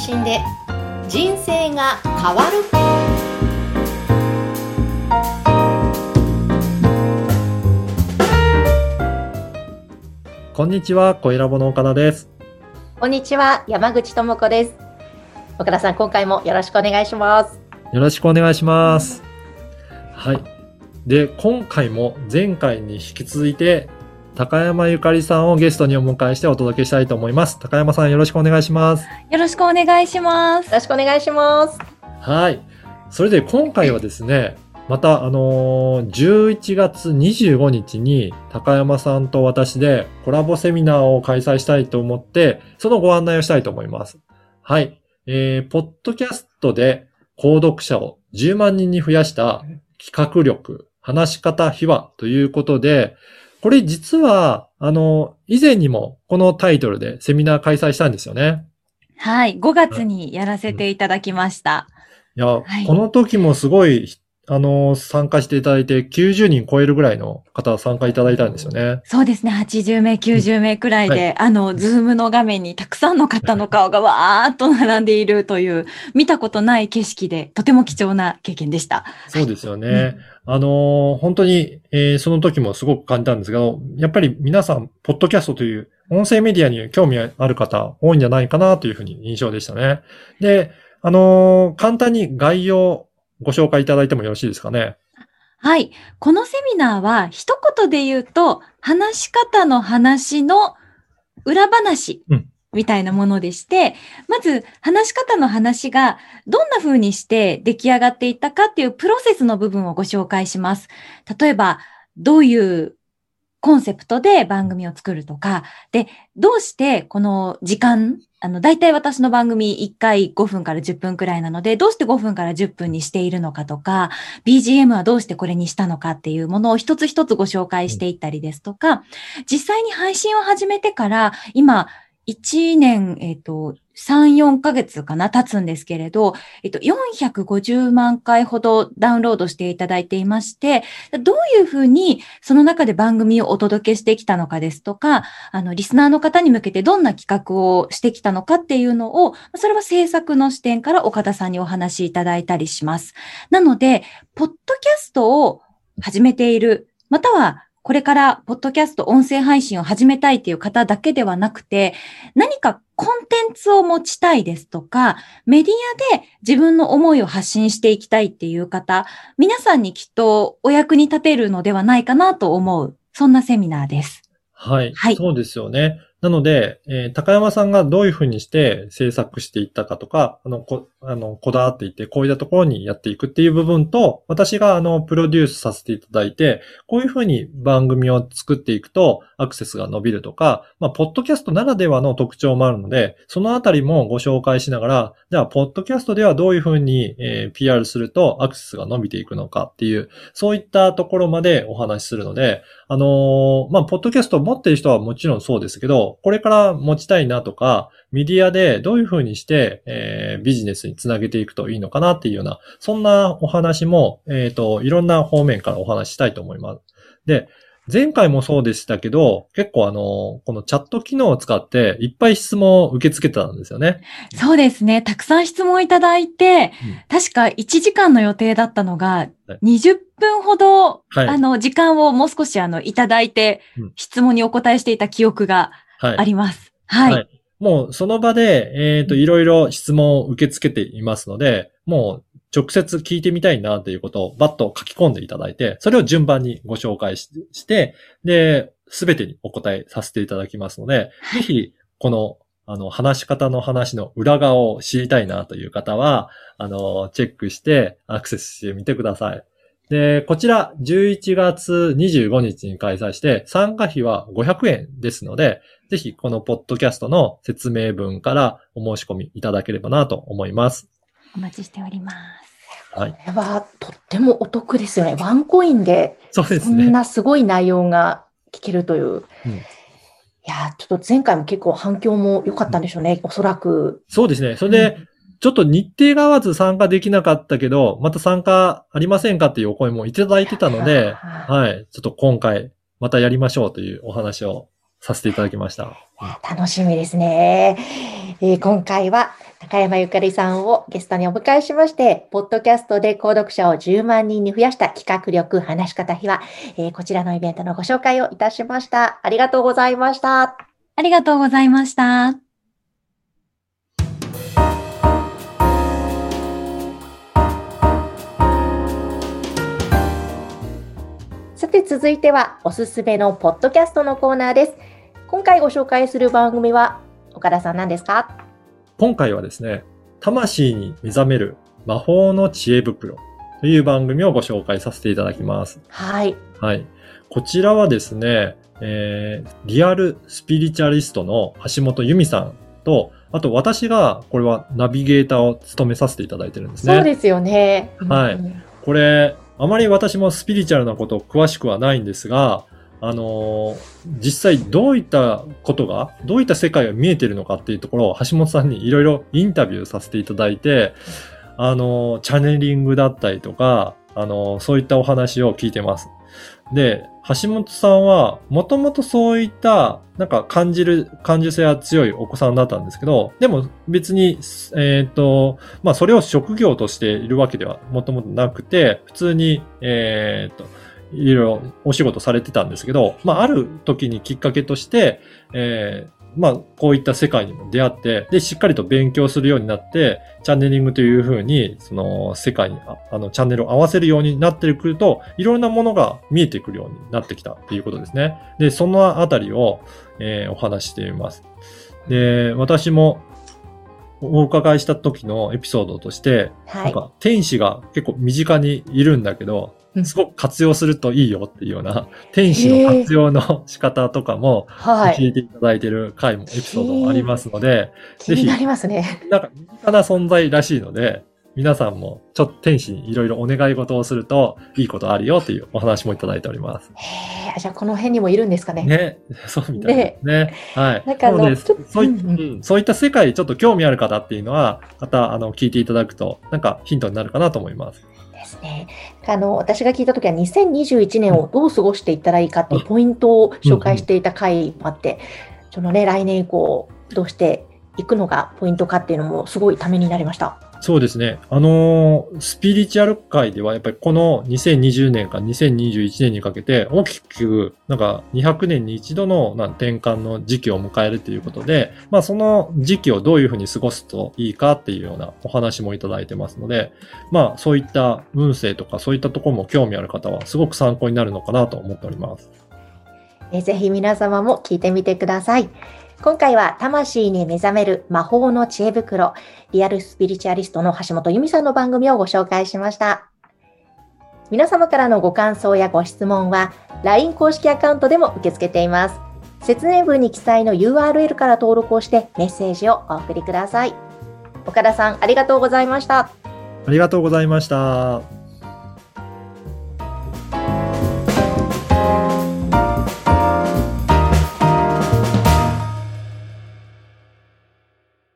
信で人生が変わるこんにちは、小ラボの岡田です。こんにちは山口智子です岡田さん今回もよろしくお願いしますよろしくお願いします。はい。で、今回も前回に引き続いて、高山ゆかりさんをゲストにお迎えしてお届けしたいと思います。高山さんよろしくお願いします。よろしくお願いしますよ。ろしくお願いしますはい。それで今回はですね、またあのー11月25日に高山さんと私でコラボセミナーを開催したいと思って、そのご案内をしたいと思います。はい。えー、ポッドキャストで購読者を10万人に増やした企画力、話し方秘話ということで、これ実は、あの、以前にもこのタイトルでセミナー開催したんですよね。はい。5月にやらせていただきました。いや、はいこの時もすごい、あの、参加していただいて、90人超えるぐらいの方参加いただいたんですよね。そうですね。80名、90名くらいで、はあの、ズームの画面にたくさんの方の顔がわーっと並んでいるという、見たことない景色で、とても貴重な経験でした。そうですよね。あの、本当に、えーその時もすごく感じたんですけど、やっぱり皆さん、ポッドキャストという音声メディアに興味ある方多いんじゃないかなというふうに印象でしたね。で、あの簡単に概要をご紹介いただいてもよろしいですかね？はい。このセミナーは、一言で言うと、話し方の話の裏話うんみたいなものでして、まず、話し方の話がどんな風にして出来上がっていったかっていうプロセスの部分をご紹介します。例えば、どういうコンセプトで番組を作るとか、で、どうしてこの時間、あの、大体私の番組1回5分から10分くらいなので、どうして5分から10分にしているのかとか、BGM はどうしてこれにしたのかっていうものを一つ一つご紹介していったりですとか、実際に配信を始めてから、今、1年、えっ、と、3、4ヶ月かな、経つんですけれど、えっと、450万回ほどダウンロードしていただいていまして、どういうふうにその中で番組をお届けしてきたのかですとか、あの、リスナーの方に向けてどんな企画をしてきたのかっていうのを、それは制作の視点から岡田さんにお話しいただいたりします。なので、ポッドキャストを始めている、またはこれからポッドキャスト音声配信を始めたいっていう方だけではなくて、何かコンテンツを持ちたいですとか、メディアで自分の思いを発信していきたいっていう方、皆さんにきっとお役に立てるのではないかなと思う、そんなセミナーです。はい。はいそうですよね。なので、えー高山さんがどういうふうにして制作していったかとか、あの、こ、あの、こだわっていて、こういったところにやっていくっていう部分と、私があの、プロデュースさせていただいて、こういうふうに番組を作っていくと、アクセスが伸びるとか、まあ、ポッドキャストならではの特徴もあるので、そのあたりもご紹介しながら、じゃあ、ポッドキャストではどういうふうに、えー PR するとアクセスが伸びていくのかっていう、そういったところまでお話しするので、あのーまあ、ポッドキャストを持っている人はもちろんそうですけど、これから持ちたいなとか、メディアでどういうふうにして、えービジネスにつなげていくといいのかなっていうような、そんなお話も、えっ、と、いろんな方面からお話ししたいと思います。で、前回もそうでしたけど、結構あの、このチャット機能を使っていっぱい質問を受け付けてたんですよね。そうですね。たくさん質問いただいて、確か1時間の予定だったのがはい、20分ほど、はいあの、時間をもう少しあの、いただいてうん、質問にお答えしていた記憶がはい。あります。はい。はいもうその場で、えっ、と、いろいろ質問を受け付けていますので、もう直接聞いてみたいなということをバッと書き込んでいただいて、それを順番にご紹介しして、で、すべてにお答えさせていただきますので、ぜひ、この、あの、話し方の話の裏側を知りたいなという方は、あの、チェックしてアクセスしてみてください。で、こちら11月25日に開催して、参加費は500円ですので、ぜひこのポッドキャストの説明文からお申し込みいただければなと思います。お待ちしております。はい。これはとってもお得ですよねワンコインでそうですね。そんなすごい内容が聞けるという。いやー、ちょっと前回も結構反響も良かったんでしょうね、おそらく。そうですね。それで、ちょっと日程が合わず参加できなかったけど、また参加ありませんかっていうお声もいただいてたので、はい。ちょっと今回、またやりましょうというお話をさせていただきました。楽しみですね。えー今回は高山ゆかりさんをゲストにお迎えしまして、ポッドキャストで購読者を10万人に増やした企画力、話し方秘話、えーこちらのイベントのご紹介をいたしました。ありがとうございました。ありがとうございました。て続いてはおすすめのポッドキャストのコーナーです。今回ご紹介する番組は岡田さん何ですか？今回はですね、魂に目覚める魔法の知恵袋という番組をご紹介させていただきます。はい。はい。こちらはですね、えー、リアルスピリチュアリストの橋本由美さんと、あと私がこれはナビゲーターを務めさせていただいてるんですね。そうですよね。はいうんこれ、あまり私もスピリチュアルなことを詳しくはないんですが、あのー実際どういったことが、どういった世界が見えてるのかっていうところを橋本さんにいろいろインタビューさせていただいて、あのーチャネリングだったりとか、あのそういったお話を聞いてます。で、橋本さんは、もともとそういった、なんか感じる、感受性が強いお子さんだったんですけど、でも別に、えっ、と、まあそれを職業としているわけではもともとなくて、普通に、えっ、と、いろいろお仕事されてたんですけど、まあある時にきっかけとして、えーまあこういった世界にも出会って、で、しっかりと勉強するようになって、チャネリングというふうに、その世界に、ああの、チャンネルを合わせるようになってくると、いろんなものが見えてくるようになってきたっていうことですね。で、そのあたりを、えーお話ししています。で、私もお伺いした時のエピソードとして、はい。なんか天使が結構身近にいるんだけど、うんすごく活用するといいよっていうような、天使の活用の仕方とかもはい。聞いていただいている回もエピソードもありますので、気になりますね。なんか身近な存在らしいので、皆さんもちょっと天使にいろいろお願い事をするといいことあるよっていうお話もいただいております。へえ、じゃあこの辺にもいるんですかね。ね。そうみたいですね。はい。なんかあのそういそういった世界にちょっと興味ある方っていうのは、また、あの、聞いていただくと、なんかヒントになるかなと思います。ですね。あの、私が聞いたときは2021年をどう過ごしていったらいいかっていうポイントを紹介していた回もあって、そのね、来年以降どうしていくのがポイントかっていうのもすごいためになりました。そうですね。あのースピリチュアル界では、やっぱりこの2020年から2021年にかけて、大きく、なんか200年に一度のな転換の時期を迎えるということで、まあその時期をどういうふうに過ごすといいかっていうようなお話もいただいてますので、まあそういった運勢とかそういったところも興味ある方はすごく参考になるのかなと思っております。えぜひ皆様も聞いてみてください。今回は魂に目覚める魔法の知恵袋、リアルスピリチュアリストの橋本由美さんの番組をご紹介しました。皆様からのご感想やご質問は LINE 公式アカウントでも受け付けています。説明文に記載の URL から登録をしてメッセージをお送りください。岡田さん、ありがとうございました。ありがとうございました。